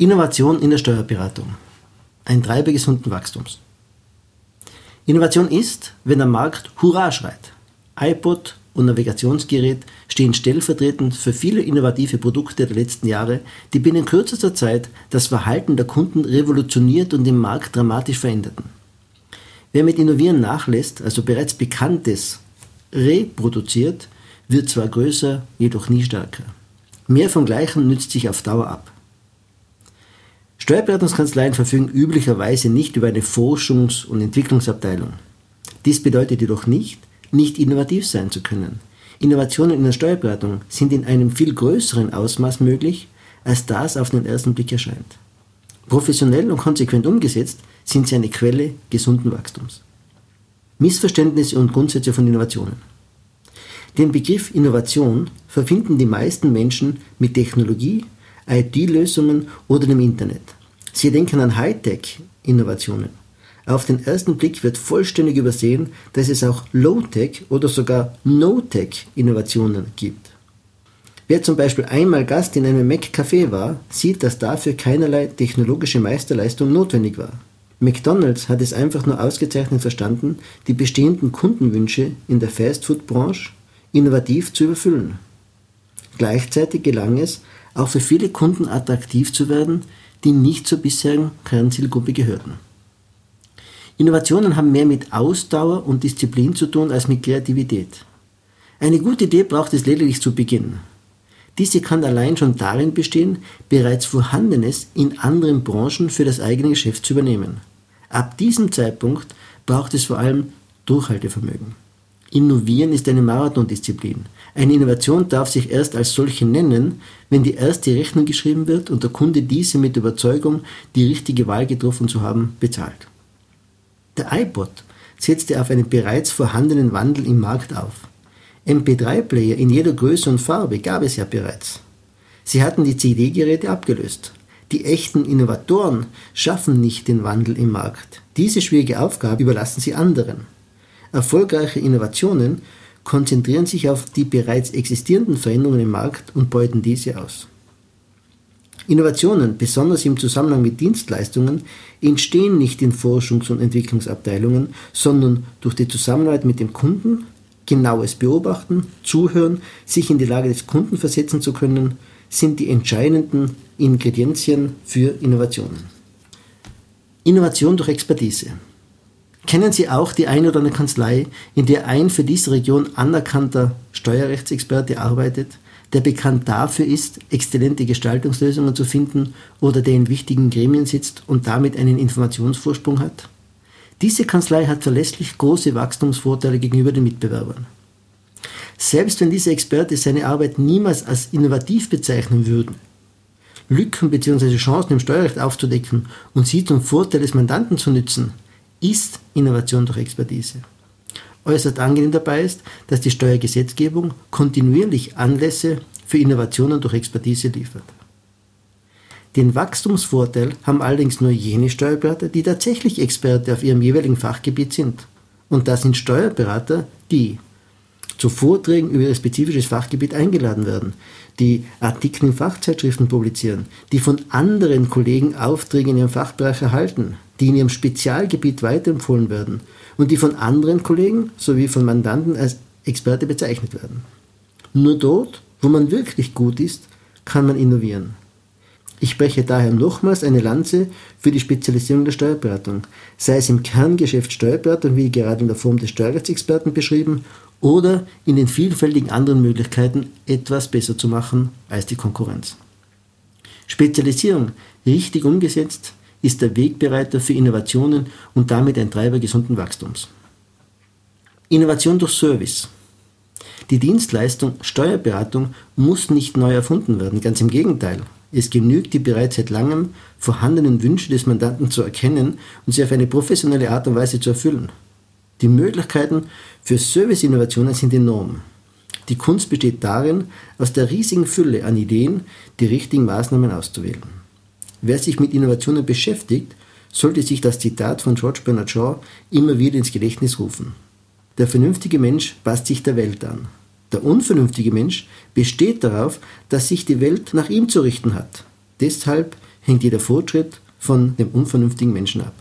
Innovation in der Steuerberatung. Ein Treiber gesunden Wachstums. Innovation ist, wenn der Markt Hurra schreit. iPod und Navigationsgerät stehen stellvertretend für viele innovative Produkte der letzten Jahre, die binnen kürzester Zeit das Verhalten der Kunden revolutioniert und den Markt dramatisch veränderten. Wer mit Innovieren nachlässt, also bereits Bekanntes reproduziert, wird zwar größer, jedoch nie stärker. Mehr vom Gleichen nützt sich auf Dauer ab. Steuerberatungskanzleien verfügen üblicherweise nicht über eine Forschungs- und Entwicklungsabteilung. Dies bedeutet jedoch nicht, nicht innovativ sein zu können. Innovationen in der Steuerberatung sind in einem viel größeren Ausmaß möglich, als das auf den ersten Blick erscheint. Professionell und konsequent umgesetzt sind sie eine Quelle gesunden Wachstums. Missverständnisse und Grundsätze von Innovationen. Den Begriff Innovation verbinden die meisten Menschen mit Technologie, IT-Lösungen oder dem Internet. Sie denken an Hightech-Innovationen. Auf den ersten Blick wird vollständig übersehen, dass es auch Low-Tech oder sogar No-Tech-Innovationen gibt. Wer zum Beispiel einmal Gast in einem Mac-Café war, sieht, dass dafür keinerlei technologische Meisterleistung notwendig war. McDonald's hat es einfach nur ausgezeichnet verstanden, die bestehenden Kundenwünsche in der Fast-Food-Branche innovativ zu überfüllen. Gleichzeitig gelang es, auch für viele Kunden attraktiv zu werden, die nicht zur bisherigen Kernzielgruppe gehörten. Innovationen haben mehr mit Ausdauer und Disziplin zu tun als mit Kreativität. Eine gute Idee braucht es lediglich zu Beginn. Diese kann allein schon darin bestehen, bereits Vorhandenes in anderen Branchen für das eigene Geschäft zu übernehmen. Ab diesem Zeitpunkt braucht es vor allem Durchhaltevermögen. Innovieren ist eine Marathondisziplin. Eine Innovation darf sich erst als solche nennen, wenn die erste Rechnung geschrieben wird und der Kunde diese mit Überzeugung, die richtige Wahl getroffen zu haben, bezahlt. Der iPod setzte auf einen bereits vorhandenen Wandel im Markt auf. MP3-Player in jeder Größe und Farbe gab es ja bereits. Sie hatten die CD-Geräte abgelöst. Die echten Innovatoren schaffen nicht den Wandel im Markt. Diese schwierige Aufgabe überlassen sie anderen. Erfolgreiche Innovationen konzentrieren sich auf die bereits existierenden Veränderungen im Markt und beuten diese aus. Innovationen, besonders im Zusammenhang mit Dienstleistungen, entstehen nicht in Forschungs- und Entwicklungsabteilungen, sondern durch die Zusammenarbeit mit dem Kunden, genaues Beobachten, Zuhören, sich in die Lage des Kunden versetzen zu können, sind die entscheidenden Ingredienzien für Innovationen. Innovation durch Expertise. Kennen Sie auch die eine oder andere Kanzlei, in der ein für diese Region anerkannter Steuerrechtsexperte arbeitet, der bekannt dafür ist, exzellente Gestaltungslösungen zu finden oder der in wichtigen Gremien sitzt und damit einen Informationsvorsprung hat? Diese Kanzlei hat verlässlich große Wachstumsvorteile gegenüber den Mitbewerbern. Selbst wenn diese Experte seine Arbeit niemals als innovativ bezeichnen würden, Lücken bzw. Chancen im Steuerrecht aufzudecken und sie zum Vorteil des Mandanten zu nützen, ist Innovation durch Expertise. Äußerst angenehm dabei ist, dass die Steuergesetzgebung kontinuierlich Anlässe für Innovationen durch Expertise liefert. Den Wachstumsvorteil haben allerdings nur jene Steuerberater, die tatsächlich Experte auf ihrem jeweiligen Fachgebiet sind. Und das sind Steuerberater, die zu Vorträgen über ihr spezifisches Fachgebiet eingeladen werden, die Artikel in Fachzeitschriften publizieren, die von anderen Kollegen Aufträge in ihrem Fachbereich erhalten, die in ihrem Spezialgebiet weiterempfohlen werden und die von anderen Kollegen sowie von Mandanten als Experte bezeichnet werden. Nur dort, wo man wirklich gut ist, kann man innovieren. Ich spreche daher nochmals eine Lanze für die Spezialisierung der Steuerberatung, sei es im Kerngeschäft Steuerberatung, wie gerade in der Form des Steuerrechtsexperten beschrieben, oder in den vielfältigen anderen Möglichkeiten, etwas besser zu machen als die Konkurrenz. Spezialisierung, richtig umgesetzt, ist der Wegbereiter für Innovationen und damit ein Treiber gesunden Wachstums. Innovation durch Service. Die Dienstleistung Steuerberatung muss nicht neu erfunden werden, ganz im Gegenteil. Es genügt, die bereits seit langem vorhandenen Wünsche des Mandanten zu erkennen und sie auf eine professionelle Art und Weise zu erfüllen. Die Möglichkeiten für Service-Innovationen sind enorm. Die Kunst besteht darin, aus der riesigen Fülle an Ideen die richtigen Maßnahmen auszuwählen. Wer sich mit Innovationen beschäftigt, sollte sich das Zitat von George Bernard Shaw immer wieder ins Gedächtnis rufen. Der vernünftige Mensch passt sich der Welt an. Der unvernünftige Mensch besteht darauf, dass sich die Welt nach ihm zu richten hat. Deshalb hängt jeder Fortschritt von dem unvernünftigen Menschen ab.